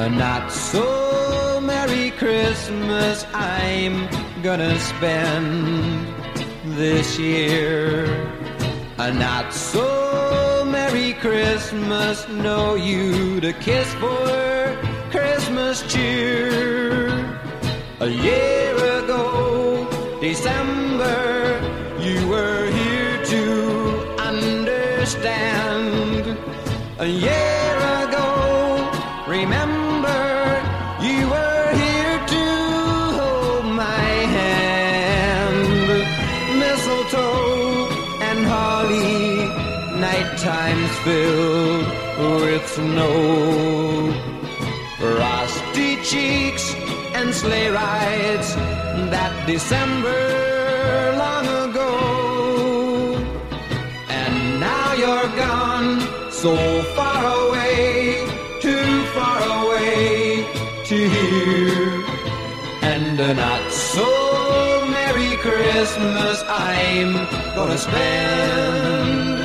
A not so Merry Christmas I'm gonna spend this year. A not so Merry Christmas, no you to kiss for Christmas cheer. A year ago, December, you were here to understand. A year times filled with snow. Frosty cheeks and sleigh rides that December long ago. And now you're gone, so far away, too far away to hear. And a not so Merry Christmas I'm gonna spend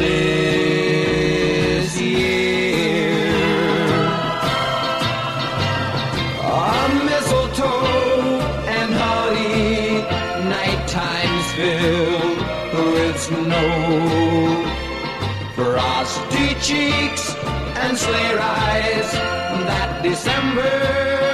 this year. A mistletoe and holly, night times filled with snow. Frosty cheeks and sleigh rides that December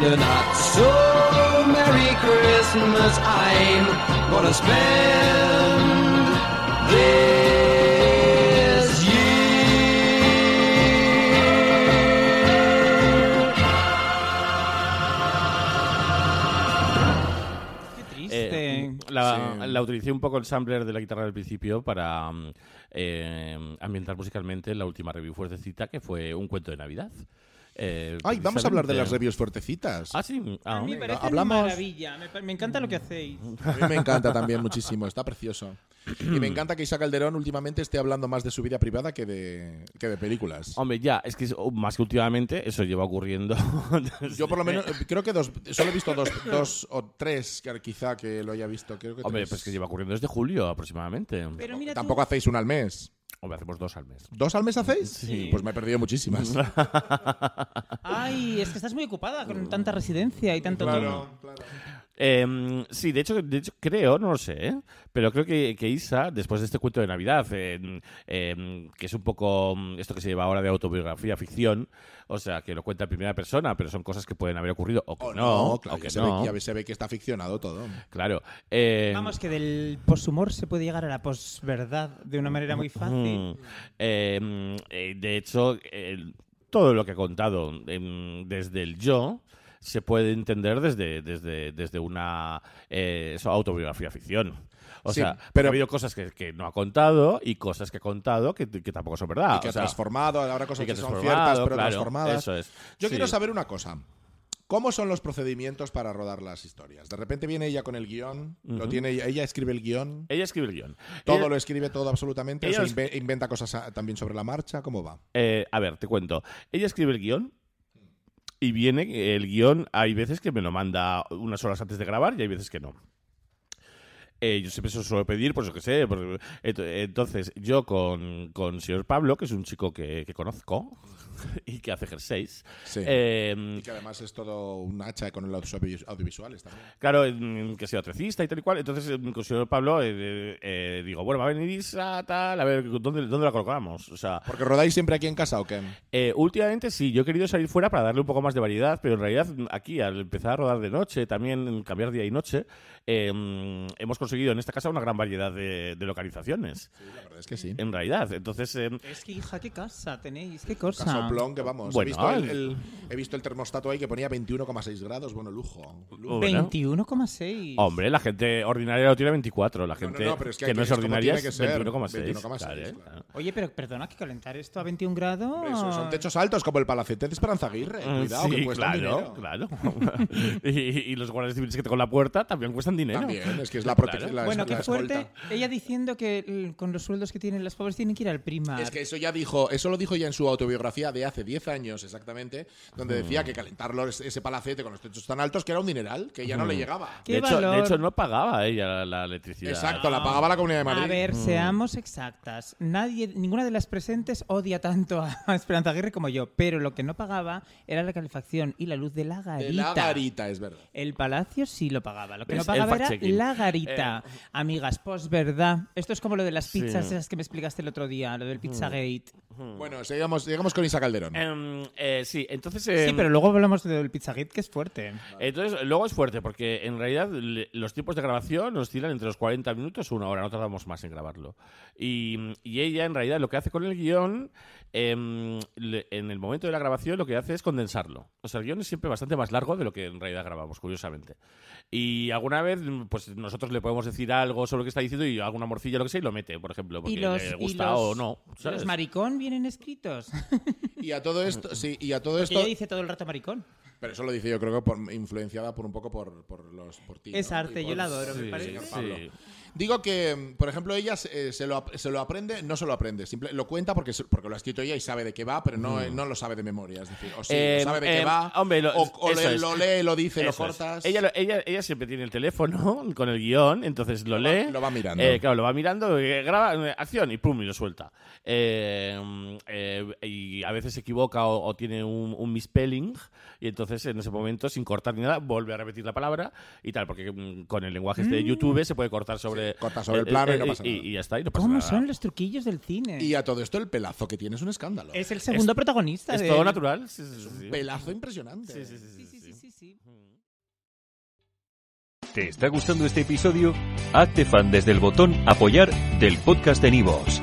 And a not so Merry Christmas I'm gonna spend this year. Qué triste. Eh, la, Sí. la utilicé un poco el sampler de la guitarra del principio para mm, eh, ambientar musicalmente la última review fuertecita que fue un cuento de Navidad. Eh, Ay, vamos a hablar de las reviews fuertecitas. Ah, sí. Ah, a mí me parece hablamos. maravilla. Me, encanta lo que hacéis. A mí me encanta también muchísimo, está precioso. Y me encanta que Isa Calderón últimamente esté hablando más de su vida privada que de, que de películas. Hombre, ya, es que es- oh, más que últimamente eso lleva ocurriendo. Yo por lo menos, creo que dos, solo he visto dos, dos o tres que quizá que lo haya visto. Creo que Hombre, tres. pues que lleva ocurriendo desde julio aproximadamente. Pero mira tú- Tampoco hacéis una al mes. Hombre, hacemos dos al mes. ¿Dos al mes hacéis? Sí. Pues me he perdido muchísimas. Ay, es que estás muy ocupada con tanta residencia y tanto todo. Eh, sí, de hecho, de hecho, creo, no lo sé, ¿eh? pero creo que, que Isa, después de este cuento de Navidad, eh, eh, que es un poco mm, esto que se lleva ahora de autobiografía, ficción, o sea, que lo cuenta en primera persona, pero son cosas que pueden haber ocurrido o que O no, no, claro, o que ya, se no. ve, ya se ve que está ficcionado todo. Claro. eh, Vamos, que del poshumor se puede llegar a la posverdad de una manera muy fácil. Eh, de hecho, todo lo que he contado em, desde el yo se puede entender desde, desde, desde una eh, eso, autobiografía ficción. O Sí, sea, pero- ha habido cosas que, que no ha contado y cosas que ha contado que, que tampoco son verdad. y que o ha sea, transformado, ahora cosas que son ciertas pero claro, transformadas. Eso es. Yo Sí. quiero saber una cosa. ¿Cómo son los procedimientos para rodar las historias? De repente viene ella con el guion, lo tiene ella, escribe el guion, Ella escribe el guion. todo Ella- lo escribe todo absolutamente, o ella sea, es- inve- inventa cosas a- también sobre la marcha, ¿cómo va? Eh, a ver, te cuento. Ella escribe el guion y viene el guion. Hay veces que me lo manda unas horas antes de grabar y hay veces que no. Eh, yo siempre se lo suelo pedir, pues yo qué sé. ent- entonces, yo con, con señor Pablo, que es un chico que, que conozco y que hace jerseys. Sí. eh, y que además es todo un hacha con los audio- audiovisuales también. Claro, que sea trecista y tal y cual. Entonces, eh, con señor Pablo, eh, eh, eh, digo, bueno, va a venir Isa, tal, a ver, ¿dónde, dónde la colocamos? O sea, ¿Porque rodáis siempre aquí en casa o qué? eh, últimamente sí, yo he querido salir fuera para darle un poco más de variedad, pero en realidad aquí, al empezar a rodar de noche, también cambiar día y noche, eh, mm, hemos conseguido en esta casa una gran variedad de, de localizaciones. La verdad es que sí. En realidad, entonces, eh, Es que, hija, qué casa tenéis, qué cosa. Casoplón que vamos. Bueno, he, visto el, el- he visto el termostato ahí que ponía 21,6 grados. Bueno, lujo. lujo. bueno. 21,6. Hombre, la gente ordinaria lo tiene 24, la No, gente no, no, pero es que que, no es ordinaria es ser, 21,6. 21,6, claro, ¿eh? claro. Oye, pero perdona, que calentar esto a 21 grados. Hombre, eso son techos altos como el palacete de Esperanza Aguirre. Mm, Cuidado, sí, que cuestan claro, dinero. claro. y, y los guardias civiles que te con la puerta también cuestan dinero. También, es que es la Claro. Claro. la- bueno, la qué fuerte. escolta. Ella diciendo que l- con los sueldos que tienen las pobres tienen que ir al prima. Es que eso ya dijo, eso lo dijo ya en su autobiografía de hace 10 años exactamente, donde decía que calentarlo ese palacete con los techos tan altos que era un dineral, que ya no le llegaba. ¿Qué de, hecho, valor? de hecho, no pagaba ella la, la electricidad. Exacto, la pagaba la Comunidad de Madrid. A ver, Mm. seamos exactas. Nadie, ninguna de las presentes odia tanto a Esperanza Aguirre como yo, pero lo que no pagaba era la calefacción y la luz de la garita. de la garita, es verdad. El palacio sí lo pagaba. Lo que ¿Ves? no pagaba era la garita. Eh. Amigas, pues verdad. Esto es como lo de las Sí. pizzas esas que me explicaste el otro día, lo del Pizzagate. Bueno, sigamos, sigamos con Isa Calderón. Em, eh, sí, entonces. Sí, em, pero luego hablamos del Pizzagate, que es fuerte. Entonces, luego es fuerte, porque en realidad le- los tiempos de grabación oscilan entre los 40 minutos o una hora, no tardamos más en grabarlo. Y, y ella, en realidad, lo que hace con el guion, em, le- en el momento de la grabación, lo que hace es condensarlo. O sea, el guion es siempre bastante más largo de lo que en realidad grabamos, curiosamente. Y alguna vez, pues nosotros le podemos decir algo sobre lo que está diciendo y alguna morcilla, lo que sea, y lo mete, por ejemplo, porque los, le gusta los- o no. ¿y ¿sabes? los maricón vienen escritos. Y a todo esto, sí, y a todo Porque esto, ella dice todo el rato maricón. Pero eso lo dice yo creo que por, influenciada por un poco por, por los por ti. Es ¿no? arte, yo la adoro, me Sí, parece. señor sí. Digo que, por ejemplo, ella se, eh, se lo, se lo aprende, no se lo aprende, simple, lo cuenta porque, se- porque lo ha escrito ella y sabe de qué va, pero no, no lo sabe de memoria. Es decir, o sí, Eh, sabe de qué eh, va, hombre, lo- o, o le- lo lee, lo dice, lo Eso es. cortas. Ella, lo- ella, ella siempre tiene el teléfono con el guion, entonces lo, Lo va- lee. lo va mirando. Eh, claro, lo va mirando, eh, graba eh, acción y pum, y lo suelta. Eh, mm, eh, y a veces se equivoca o, o tiene un, un misspelling, y entonces en ese momento, sin cortar ni nada, vuelve a repetir la palabra y tal, porque mm, con el lenguaje este de YouTube se puede cortar sobre. corta sobre el plano y no pasa nada. Y, ya está, y no pasa ¿Cómo nada. son los truquillos del cine? Y a todo esto, el pelazo que tiene es un escándalo. Es el segundo protagonista. Es de- todo natural. Sí, sí, sí, sí. Pelazo impresionante. Sí, sí, sí, Sí, sí, sí, sí, sí. sí, sí. ¿Te está gustando este episodio? Hazte fan desde el botón Apoyar del podcast de Nivos.